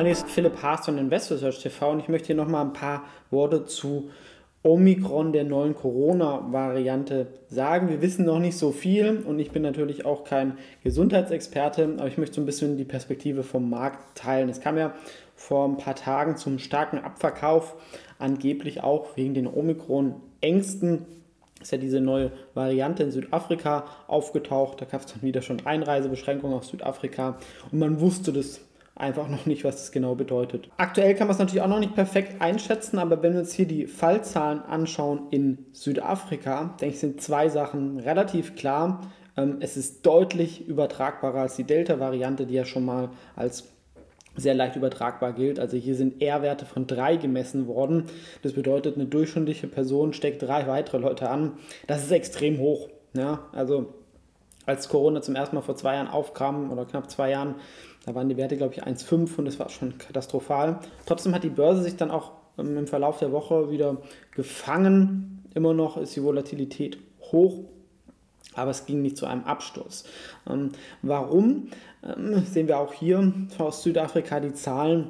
Hallo, ist Philipp Haas von InvestResearch TV und ich möchte hier nochmal ein paar Worte zu Omikron, der neuen Corona-Variante, sagen. Wir wissen noch nicht so viel und ich bin natürlich auch kein Gesundheitsexperte, aber ich möchte so ein bisschen die Perspektive vom Markt teilen. Es kam ja vor ein paar Tagen zum starken Abverkauf, angeblich auch wegen den Omikron-Ängsten ist ja diese neue Variante in Südafrika aufgetaucht. Da gab es dann wieder schon Einreisebeschränkungen auf Südafrika und man wusste das einfach noch nicht, was das genau bedeutet. Aktuell kann man es natürlich auch noch nicht perfekt einschätzen, aber wenn wir uns hier die Fallzahlen anschauen in Südafrika, denke ich, sind zwei Sachen relativ klar. Ähm, es ist deutlich übertragbarer als die Delta-Variante, die ja schon mal als sehr leicht übertragbar gilt. Also hier sind R-Werte von 3 gemessen worden. Das bedeutet, eine durchschnittliche Person steckt drei weitere Leute an. Das ist extrem hoch. Ja, also als Corona zum ersten Mal vor zwei Jahren aufkam oder knapp zwei Jahren, da waren die Werte, glaube ich, 1,5 und das war schon katastrophal. Trotzdem hat die Börse sich dann auch ähm, im Verlauf der Woche wieder gefangen. Immer noch ist die Volatilität hoch, aber es ging nicht zu einem Absturz. Ähm, warum? Ähm, sehen wir auch hier aus Südafrika die Zahlen.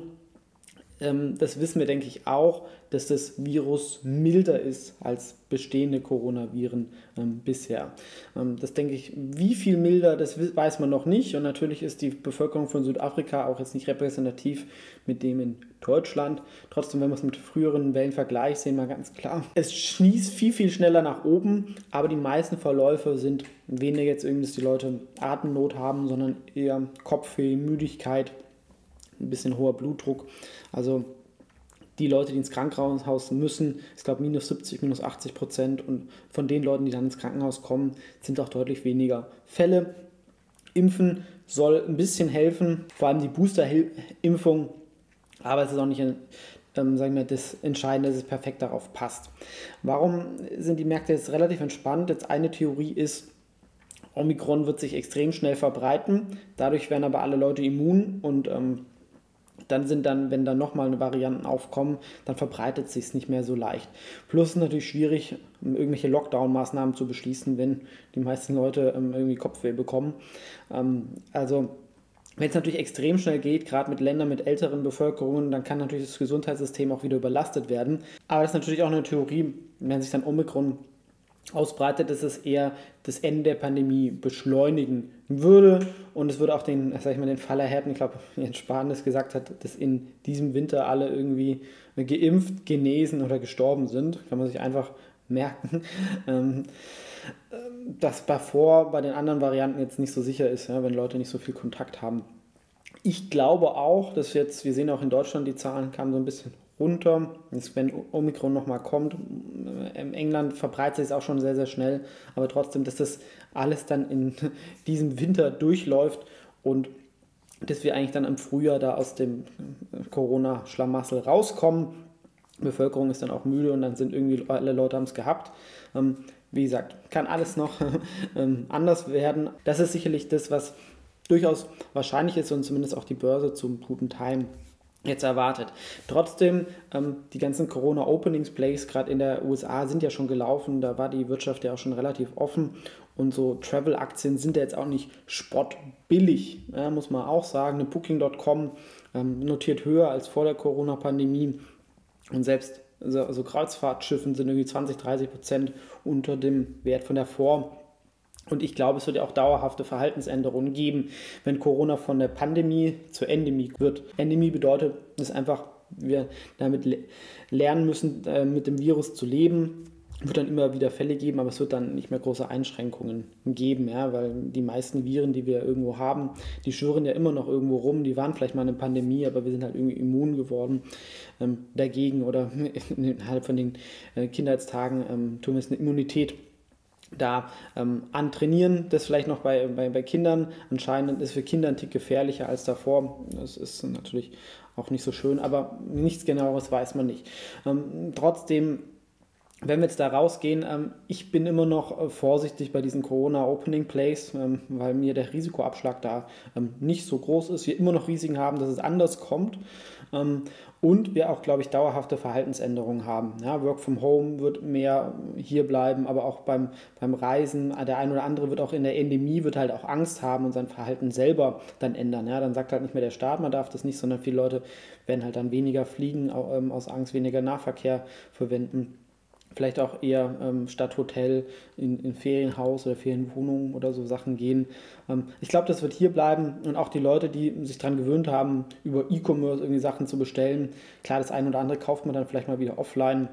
Ähm, das wissen wir, denke ich, auch, dass das Virus milder ist als bestehende Coronaviren ähm, bisher. Ähm, das denke ich, wie viel milder, das weiß man noch nicht. Und natürlich ist die Bevölkerung von Südafrika auch jetzt nicht repräsentativ mit dem in Deutschland. Trotzdem, wenn man es mit früheren Wellen vergleicht, sehen wir ganz klar, es schnießt viel, viel schneller nach oben, aber die meisten Verläufe sind weniger jetzt irgendwie, dass die Leute Atemnot haben, sondern eher Kopfweh, Müdigkeit, ein bisschen hoher Blutdruck. Also die Leute, die ins Krankenhaus müssen, ich glaube minus 70, minus 80 Prozent. Und von den Leuten, die dann ins Krankenhaus kommen, sind auch deutlich weniger Fälle. Impfen soll ein bisschen helfen, vor allem die Booster-Impfung, aber es ist auch nicht ähm, sagen wir, das Entscheidende, dass es perfekt darauf passt. Warum sind die Märkte jetzt relativ entspannt? Jetzt eine Theorie ist, Omikron wird sich extrem schnell verbreiten, dadurch werden aber alle Leute immun und ähm, dann sind dann, wenn dann nochmal Varianten aufkommen, dann verbreitet sich es nicht mehr so leicht. Plus natürlich schwierig, irgendwelche Lockdown-Maßnahmen zu beschließen, wenn die meisten Leute ähm, irgendwie Kopfweh bekommen. Ähm, also wenn es natürlich extrem schnell geht, gerade mit Ländern mit älteren Bevölkerungen, dann kann natürlich das Gesundheitssystem auch wieder überlastet werden. Aber das ist natürlich auch eine Theorie, wenn sich dann Omikron ausbreitet, dass es eher das Ende der Pandemie beschleunigen würde und es würde auch den, sag ich mal, den Fall erhärten. Ich glaube, Jens Spahn das gesagt hat, dass in diesem Winter alle irgendwie geimpft, genesen oder gestorben sind. Kann man sich einfach merken. Ähm, dass davor bei den anderen Varianten jetzt nicht so sicher ist, wenn Leute nicht so viel Kontakt haben. Ich glaube auch, dass jetzt, wir sehen auch in Deutschland, die Zahlen kamen so ein bisschen runter. Jetzt, wenn Omikron nochmal kommt, in England verbreitet sich es auch schon sehr, sehr schnell, aber trotzdem, dass das alles dann in diesem Winter durchläuft und dass wir eigentlich dann im Frühjahr da aus dem Corona-Schlamassel rauskommen. Die Bevölkerung ist dann auch müde und dann sind irgendwie alle Leute haben es gehabt. Ähm, wie gesagt, kann alles noch ähm, anders werden. Das ist sicherlich das, was durchaus wahrscheinlich ist und zumindest auch die Börse zum guten Time jetzt erwartet. Trotzdem, ähm, die ganzen Corona-Openings-Plays gerade in der USA sind ja schon gelaufen, da war die Wirtschaft ja auch schon relativ offen und so Travel-Aktien sind ja jetzt auch nicht spottbillig, ja, muss man auch sagen. Eine Booking.com ähm, notiert höher als vor der Corona-Pandemie und selbst so, also Kreuzfahrtschiffen sind irgendwie 20, 30 Prozent unter dem Wert von der Vor- und ich glaube, es wird ja auch dauerhafte Verhaltensänderungen geben, wenn Corona von der Pandemie zur Endemie wird. Endemie bedeutet, dass einfach wir damit lernen müssen, äh, mit dem Virus zu leben. Es wird dann immer wieder Fälle geben, aber es wird dann nicht mehr große Einschränkungen geben, ja, weil die meisten Viren, die wir irgendwo haben, die schwören ja immer noch irgendwo rum. Die waren vielleicht mal eine Pandemie, aber wir sind halt irgendwie immun geworden ähm, dagegen oder innerhalb von den äh, Kindheitstagen ähm, tun wir es eine Immunität da ähm, antrainieren. Das vielleicht noch bei, bei, bei Kindern. Anscheinend ist für Kinder ein Tick gefährlicher als davor. Das ist natürlich auch nicht so schön, aber nichts genaueres weiß man nicht. Ähm, trotzdem wenn wir jetzt da rausgehen, ähm, ich bin immer noch äh, vorsichtig bei diesen Corona-Opening Plays, ähm, weil mir der Risikoabschlag da ähm, nicht so groß ist. Wir immer noch Risiken haben, dass es anders kommt. Ähm, und wir auch, glaube ich, dauerhafte Verhaltensänderungen haben. Ja, Work from Home wird mehr hier bleiben, aber auch beim, beim Reisen, der ein oder andere wird auch in der Endemie, wird halt auch Angst haben und sein Verhalten selber dann ändern. Ja, dann sagt halt nicht mehr der Staat, man darf das nicht, sondern viele Leute werden halt dann weniger fliegen, ähm, aus Angst weniger Nahverkehr verwenden vielleicht auch eher ähm, statt Hotel in, in Ferienhaus oder Ferienwohnungen oder so Sachen gehen. Ähm, ich glaube, das wird hier bleiben und auch die Leute, die sich daran gewöhnt haben, über E-Commerce irgendwie Sachen zu bestellen. Klar, das eine oder andere kauft man dann vielleicht mal wieder offline.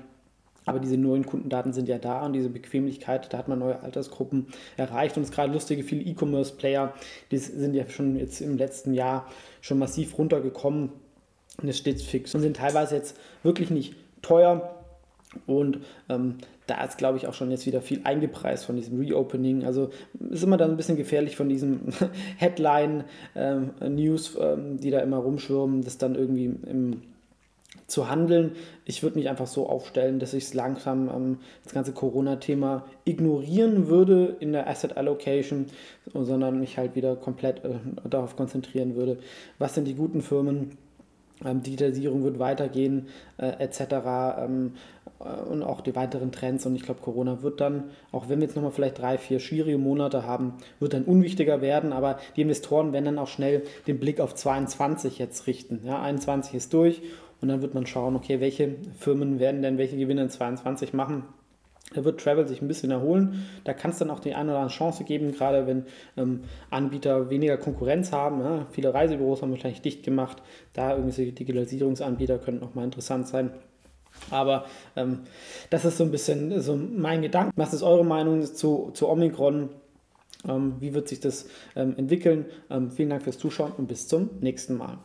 Aber diese neuen Kundendaten sind ja da und diese Bequemlichkeit, da hat man neue Altersgruppen erreicht. Und es ist gerade lustige, viele E-Commerce-Player, die sind ja schon jetzt im letzten Jahr schon massiv runtergekommen. Und es steht fix und sind teilweise jetzt wirklich nicht teuer, und ähm, da ist, glaube ich, auch schon jetzt wieder viel eingepreist von diesem Reopening. Also ist immer dann ein bisschen gefährlich von diesen Headline-News, ähm, ähm, die da immer rumschwirren, das dann irgendwie im, zu handeln. Ich würde mich einfach so aufstellen, dass ich es langsam ähm, das ganze Corona-Thema ignorieren würde in der Asset Allocation, sondern mich halt wieder komplett äh, darauf konzentrieren würde, was sind die guten Firmen ähm, Digitalisierung wird weitergehen, äh, etc. Ähm, äh, und auch die weiteren Trends. Und ich glaube, Corona wird dann, auch wenn wir jetzt nochmal vielleicht drei, vier schwierige Monate haben, wird dann unwichtiger werden. Aber die Investoren werden dann auch schnell den Blick auf 22 jetzt richten. Ja, 21 ist durch und dann wird man schauen, okay, welche Firmen werden denn welche Gewinne in 22 machen. Da wird Travel sich ein bisschen erholen. Da kann es dann auch die eine oder andere Chance geben, gerade wenn ähm, Anbieter weniger Konkurrenz haben. Ja. Viele Reisebüros haben wahrscheinlich dicht gemacht. Da irgendwelche Digitalisierungsanbieter könnten auch mal interessant sein. Aber ähm, das ist so ein bisschen so mein Gedanke. Was ist eure Meinung zu, zu Omikron? Ähm, wie wird sich das ähm, entwickeln? Ähm, vielen Dank fürs Zuschauen und bis zum nächsten Mal.